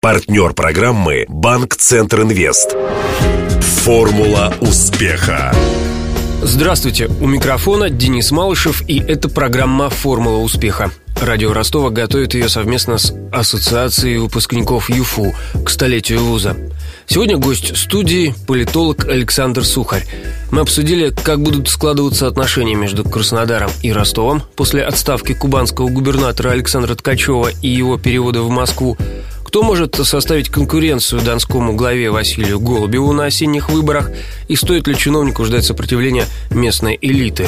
Партнер программы «Банк Центр Инвест». Формула успеха. Здравствуйте, у микрофона Денис Малышев, и это программа «Формула успеха». Радио Ростова готовит ее совместно с Ассоциацией выпускников ЮФУ к столетию вуза. Сегодня гость студии – политолог Александр Сухарь. Мы обсудили, как будут складываться отношения между Краснодаром и Ростовом после отставки кубанского губернатора Александра Ткачева и его перевода в Москву, кто может составить конкуренцию донскому главе Василию Голубеву на осенних выборах? И стоит ли чиновнику ждать сопротивления местной элиты?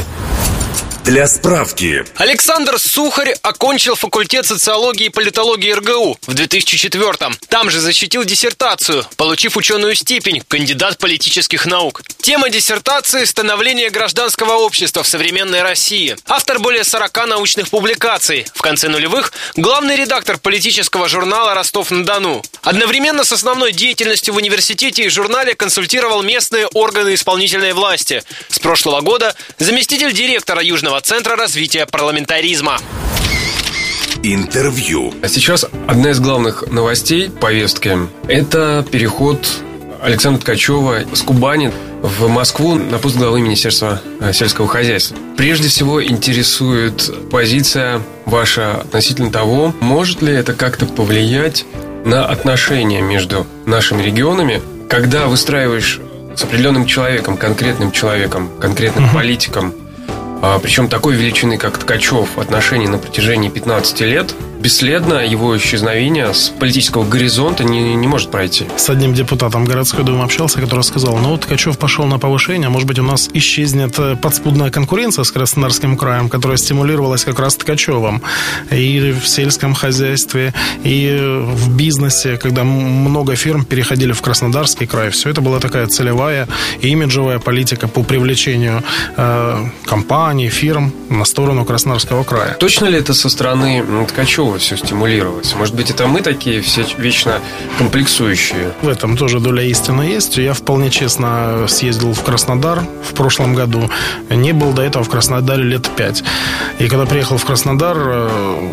Для справки. Александр Сухарь окончил факультет социологии и политологии РГУ в 2004-м. Там же защитил диссертацию, получив ученую степень кандидат политических наук. Тема диссертации – становление гражданского общества в современной России. Автор более 40 научных публикаций. В конце нулевых – главный редактор политического журнала «Ростов-на-Дону». Одновременно с основной деятельностью в университете и журнале консультировал местные органы исполнительной власти. С прошлого года заместитель директора Южного Национального центра развития парламентаризма. Интервью. А сейчас одна из главных новостей повестки – это переход Александра Ткачева с Кубани в Москву на пост главы Министерства э, сельского хозяйства. Прежде всего интересует позиция ваша относительно того, может ли это как-то повлиять на отношения между нашими регионами, когда выстраиваешь с определенным человеком, конкретным человеком, конкретным uh-huh. политиком причем такой величины, как Ткачев, отношений на протяжении 15 лет – бесследно его исчезновение с политического горизонта не, не может пройти. С одним депутатом городской думы общался, который сказал, ну вот Ткачев пошел на повышение, может быть у нас исчезнет э, подспудная конкуренция с Краснодарским краем, которая стимулировалась как раз Ткачевым и в сельском хозяйстве, и в бизнесе, когда много фирм переходили в Краснодарский край. Все это была такая целевая имиджевая политика по привлечению э, компаний, фирм на сторону Краснодарского края. Точно ли это со стороны Ткачева готовы все стимулировать. Может быть, это мы такие все вечно комплексующие? В этом тоже доля истины есть. Я вполне честно съездил в Краснодар в прошлом году. Не был до этого в Краснодаре лет пять. И когда приехал в Краснодар, э,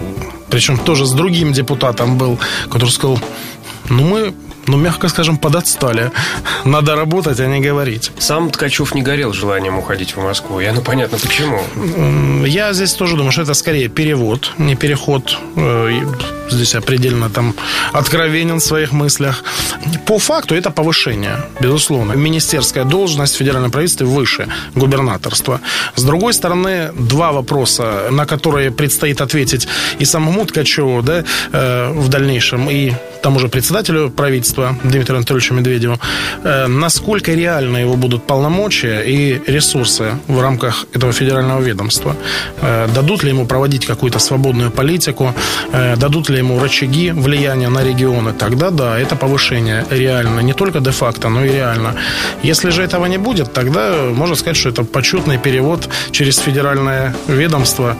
причем тоже с другим депутатом был, который сказал, ну мы ну, мягко скажем, подотстали. Надо работать, а не говорить. Сам Ткачев не горел желанием уходить в Москву. Я, ну, понятно, почему. Я здесь тоже думаю, что это скорее перевод, не переход. Э, здесь я предельно там откровенен в своих мыслях. По факту это повышение, безусловно. Министерская должность в федеральном правительстве выше губернаторства. С другой стороны, два вопроса, на которые предстоит ответить и самому Ткачеву да, э, в дальнейшем, и тому же председателю правительства Дмитрию Анатольевичу Медведеву, э, насколько реально его будут полномочия и ресурсы в рамках этого федерального ведомства. Э, дадут ли ему проводить какую-то свободную политику, э, дадут ли ему рычаги влияния на регионы, тогда да, это повышение реально, не только де-факто, но и реально. Если же этого не будет, тогда можно сказать, что это почетный перевод через федеральное ведомство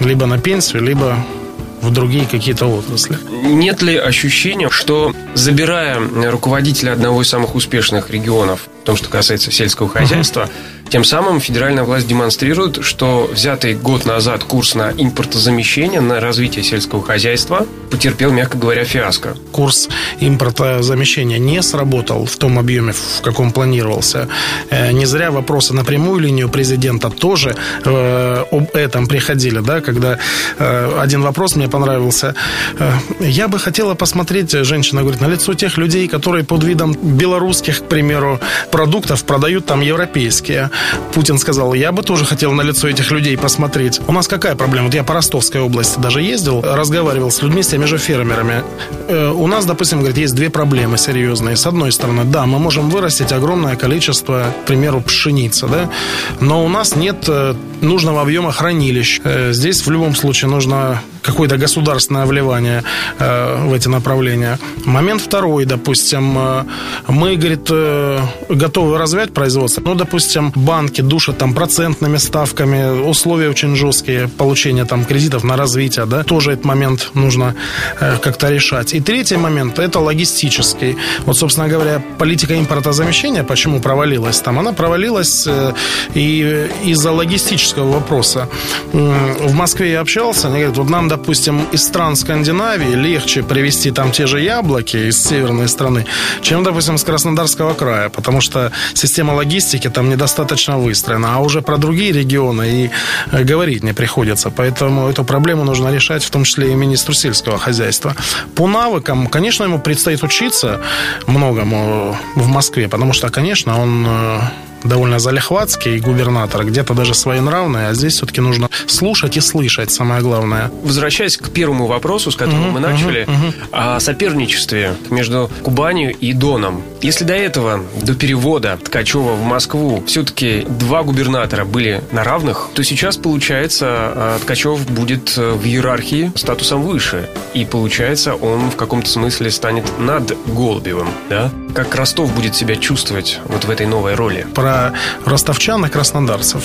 либо на пенсию, либо в другие какие-то отрасли. Нет ли ощущения, что забирая руководителя одного из самых успешных регионов, в том, что касается сельского хозяйства, uh-huh тем самым федеральная власть демонстрирует, что взятый год назад курс на импортозамещение, на развитие сельского хозяйства потерпел, мягко говоря, фиаско. Курс импортозамещения не сработал в том объеме, в каком планировался. Э, не зря вопросы на прямую линию президента тоже э, об этом приходили, да, когда э, один вопрос мне понравился. Я бы хотела посмотреть, женщина говорит, на лицо тех людей, которые под видом белорусских, к примеру, продуктов продают там европейские. Путин сказал, я бы тоже хотел на лицо этих людей посмотреть. У нас какая проблема? Вот я по Ростовской области даже ездил, разговаривал с людьми, с теми же фермерами. Э, у нас, допустим, говорит, есть две проблемы серьезные. С одной стороны, да, мы можем вырастить огромное количество, к примеру, пшеницы, да, но у нас нет э, нужного объема хранилищ. Э, здесь в любом случае нужно какое-то государственное вливание э, в эти направления. Момент второй, допустим, э, мы, говорит, э, готовы развивать производство, но, допустим, банки душат там процентными ставками, условия очень жесткие, получения там кредитов на развитие, да, тоже этот момент нужно как-то решать. И третий момент, это логистический. Вот, собственно говоря, политика импортозамещения, почему провалилась там? Она провалилась и из-за логистического вопроса. В Москве я общался, они говорят, вот нам допустим, из стран Скандинавии легче привезти там те же яблоки из северной страны, чем, допустим, с Краснодарского края, потому что система логистики там недостаточно выстроена. А уже про другие регионы и э, говорить не приходится. Поэтому эту проблему нужно решать, в том числе и министру сельского хозяйства. По навыкам, конечно, ему предстоит учиться многому в Москве, потому что, конечно, он э, довольно залихватский губернатор, где-то даже своенравный, а здесь все-таки нужно слушать и слышать, самое главное. Возвращаясь к первому вопросу, с которого uh-huh, мы начали, uh-huh, uh-huh. о соперничестве между Кубанью и Доном. Если до этого, до перевода Ткачева в Москву, все-таки два губернатора были на равных, то сейчас, получается, а, Ткачев будет э, в иерархии статусом выше. И, получается, он в каком-то смысле станет над Голубевым, да? Как Ростов будет себя чувствовать вот в этой новой роли? Про ростовчан и краснодарцев.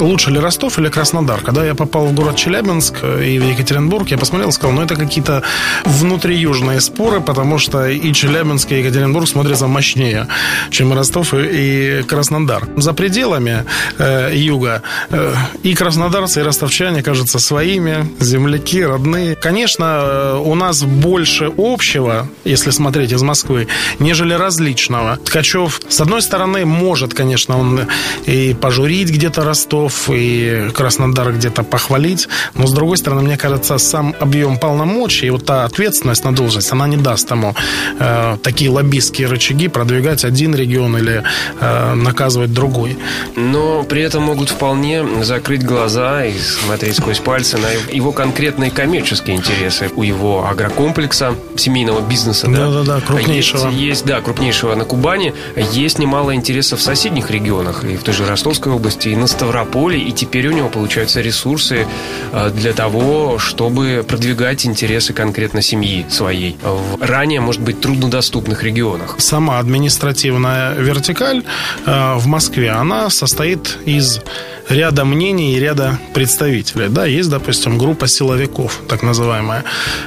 Лучше ли Ростов или Краснодар? Когда я попал в город Челябинск и в Екатеринбург, я посмотрел и сказал, ну, это какие-то внутриюжные споры, потому что и Челябинск, и Екатеринбург смотрятся мощнее, чем Ростов и Краснодар. За пределами э, юга э, и краснодарцы, и ростовчане кажутся своими, земляки, родные. Конечно, э, у нас больше общего, если смотреть из Москвы, нежели различного. Ткачев, с одной стороны, может, конечно, он и пожурить где-то Ростов, и Краснодар где-то похвалить, но, с другой стороны, мне кажется, сам объем полномочий и вот та ответственность на должность, она не даст ему э, такие лоббистские рычаги продвигать один регион или э, наказывать другой. Но при этом могут вполне закрыть глаза и смотреть сквозь пальцы на его конкретные коммерческие интересы у его агрокомплекса, семейного бизнеса. Да-да-да, крупнейшего. Есть, есть да, крупнейшего на Кубани, есть немало интересов в соседних регионах, и в той же Ростовской области, и на Ставрополе, и теперь у него получаются ресурсы э, для того, чтобы продвигать интересы конкретно семьи своей в ранее, может быть, труднодоступных регионах. Сама административная вертикаль э, в Москве, она состоит из ряда мнений и ряда представителей. Да, есть, допустим, группа силовиков, так называемая,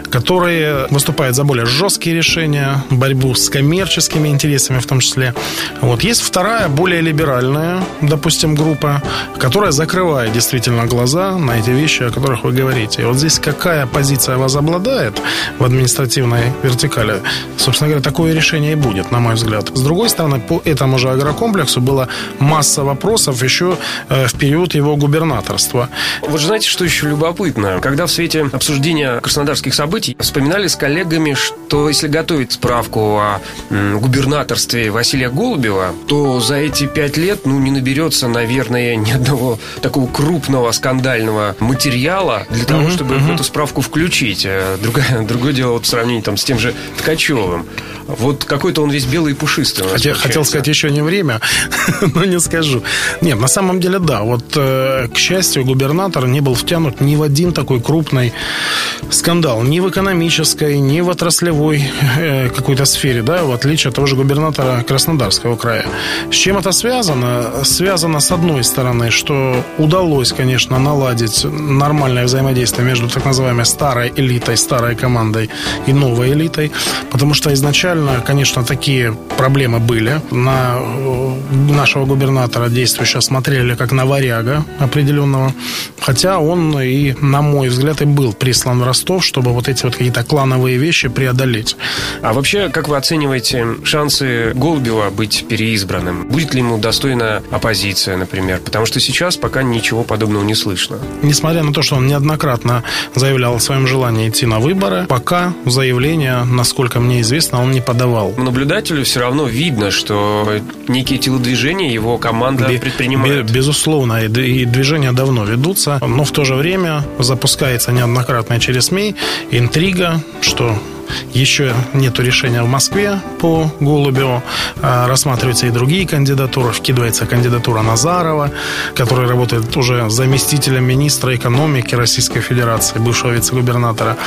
которые выступают за более жесткие решения, борьбу с коммерческими интересами в том числе. Вот. Есть вторая, более либеральная, допустим, группа, которая закрывает действительно глаза на эти вещи, о которых вы говорите. И вот здесь какая позиция возобладает в административной вертикали, собственно говоря, такое решение и будет, на мой взгляд. С другой стороны, по этому же агрокомплексу было масса вопросов еще э, в период период его губернаторства. Вот знаете, что еще любопытно? Когда в свете обсуждения краснодарских событий вспоминали с коллегами, что если готовить справку о губернаторстве Василия Голубева, то за эти пять лет, ну, не наберется, наверное, ни одного такого крупного скандального материала для того, чтобы эту справку включить. Э, другое, другое дело вот в сравнении там, с тем же Ткачевым. Вот какой-то он весь белый и пушистый. Хотя, хотел сказать еще не время, но не скажу. Нет, на самом деле, да. Вот, э, к счастью, губернатор не был втянут ни в один такой крупный скандал. Ни в экономической, ни в отраслевой э, какой-то сфере, да, в отличие от того же губернатора Краснодарского края. С чем это связано? Связано, с одной стороны, что удалось, конечно, наладить нормальное взаимодействие между так называемой старой элитой, старой командой и новой элитой, потому что изначально изначально, конечно, такие проблемы были. На э, нашего губернатора действующего смотрели как на варяга определенного. Хотя он и, на мой взгляд, и был прислан в Ростов, чтобы вот эти вот какие-то клановые вещи преодолеть. А вообще, как вы оцениваете шансы Голубева быть переизбранным? Будет ли ему достойна оппозиция, например? Потому что сейчас пока ничего подобного не слышно. Несмотря на то, что он неоднократно заявлял о своем желании идти на выборы, пока заявление, насколько мне известно, он не подавал. Наблюдателю все равно видно, что некие телодвижения его команда Бе- предпринимает. Безусловно, и движения давно ведутся, но в то же время запускается неоднократно через СМИ интрига, что еще нет решения в Москве по Голубеву. А, рассматриваются и другие кандидатуры. Вкидывается кандидатура Назарова, который работает уже заместителем министра экономики Российской Федерации, бывшего вице-губернатора.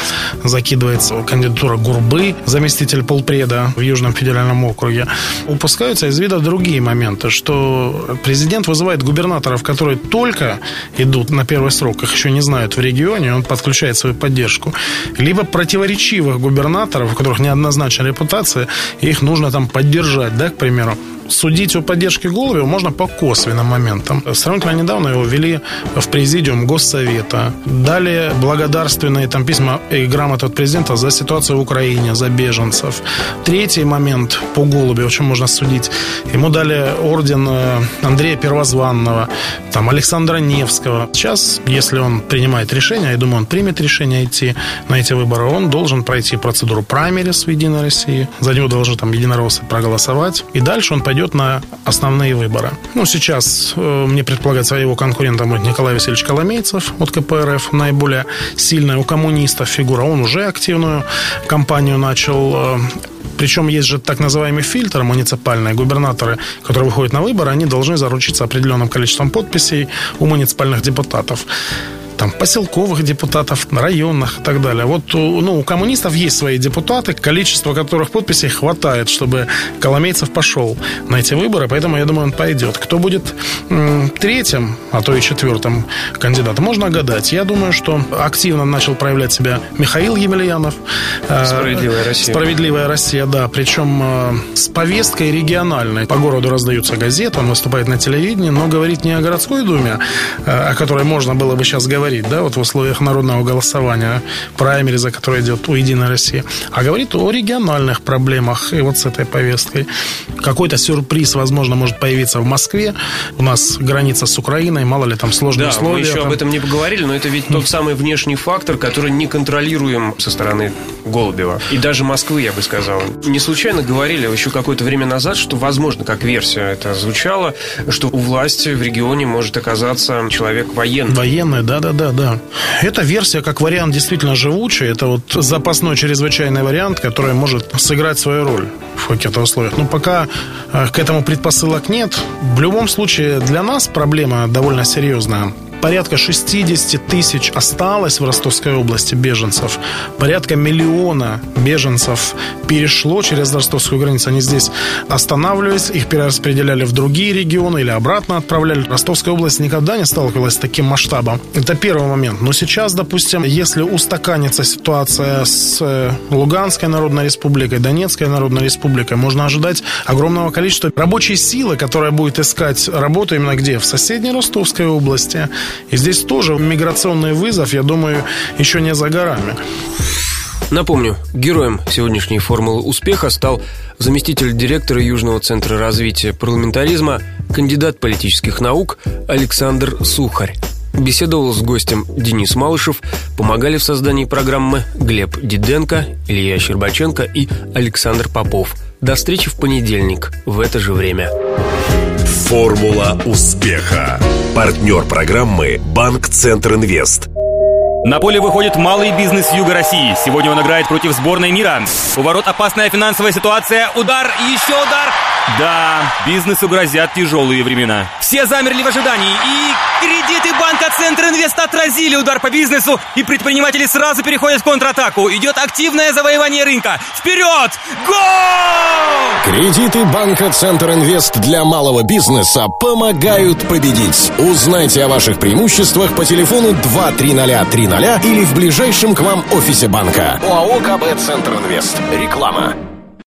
Закидывается кандидатура Гурбы, заместитель полпреда в Южном федеральном округе. Упускаются из вида другие моменты, что президент вызывает губернаторов, которые только идут на первый срок, их еще не знают в регионе, он подключает свою поддержку. Либо противоречивых губернаторов, губернаторов, у которых неоднозначная репутация, их нужно там поддержать, да, к примеру. Судить о поддержке Голубева можно по косвенным моментам. Сравнительно недавно его ввели в президиум Госсовета. Далее благодарственные там письма и грамоты от президента за ситуацию в Украине, за беженцев. Третий момент по Голубеву, чем можно судить. Ему дали орден э, Андрея Первозванного, там Александра Невского. Сейчас, если он принимает решение, я думаю, он примет решение идти на эти выборы, он должен пройти процедуру праймерис в Единой России. За него должны там единороссы проголосовать. И дальше он пойдет на основные выборы. Ну, сейчас э, мне предполагается, его конкурентом будет Николай Васильевич Коломейцев от КПРФ, наиболее сильная у коммунистов фигура. Он уже активную кампанию начал. Э, причем есть же так называемый фильтр муниципальные. Губернаторы, которые выходят на выборы, они должны заручиться определенным количеством подписей у муниципальных депутатов там, поселковых депутатов, районных и так далее. Вот ну, у коммунистов есть свои депутаты, количество которых подписей хватает, чтобы Коломейцев пошел на эти выборы, поэтому я думаю, он пойдет. Кто будет третьим, а то и четвертым кандидатом, можно гадать. Я думаю, что активно начал проявлять себя Михаил Емельянов. Э, Справедливая Россия. Справедливая Россия, да. Причем э, с повесткой региональной. По городу раздаются газеты, он выступает на телевидении, но говорит не о городской думе, э, о которой можно было бы сейчас говорить, говорит, да, вот в условиях народного голосования, праймери, за которое идет у Единой России, а говорит о региональных проблемах и вот с этой повесткой. Какой-то сюрприз, возможно, может появиться в Москве. У нас граница с Украиной, мало ли там сложные да, условия. мы еще там... об этом не поговорили, но это ведь тот самый внешний фактор, который не контролируем со стороны Голубева. И даже Москвы, я бы сказал. Не случайно говорили еще какое-то время назад, что, возможно, как версия это звучало, что у власти в регионе может оказаться человек военный. Военный, да-да-да да, да. Эта версия как вариант действительно живучий. Это вот запасной чрезвычайный вариант, который может сыграть свою роль в каких-то условиях. Но пока э, к этому предпосылок нет. В любом случае для нас проблема довольно серьезная порядка 60 тысяч осталось в Ростовской области беженцев. Порядка миллиона беженцев перешло через ростовскую границу. Они здесь останавливались, их перераспределяли в другие регионы или обратно отправляли. Ростовская область никогда не сталкивалась с таким масштабом. Это первый момент. Но сейчас, допустим, если устаканится ситуация с э, Луганской Народной Республикой, Донецкой Народной Республикой, можно ожидать огромного количества рабочей силы, которая будет искать работу именно где? В соседней Ростовской области. И здесь тоже миграционный вызов, я думаю, еще не за горами. Напомню, героем сегодняшней формулы успеха стал заместитель директора Южного центра развития парламентаризма, кандидат политических наук Александр Сухарь. Беседовал с гостем Денис Малышев, помогали в создании программы Глеб Диденко, Илья Щербаченко и Александр Попов. До встречи в понедельник в это же время. Формула успеха. Партнер программы «Банк Центр Инвест». На поле выходит малый бизнес Юга России. Сегодня он играет против сборной мира. У ворот опасная финансовая ситуация. Удар еще удар. Да, бизнесу грозят тяжелые времена. Все замерли в ожидании. И кредиты банка Центр Инвест отразили удар по бизнесу. И предприниматели сразу переходят в контратаку. Идет активное завоевание рынка. Вперед! Гол! Кредиты банка Центр Инвест для малого бизнеса помогают победить. Узнайте о ваших преимуществах по телефону 23030 или в ближайшем к вам офисе банка. ОАО КБ Центр Инвест. Реклама.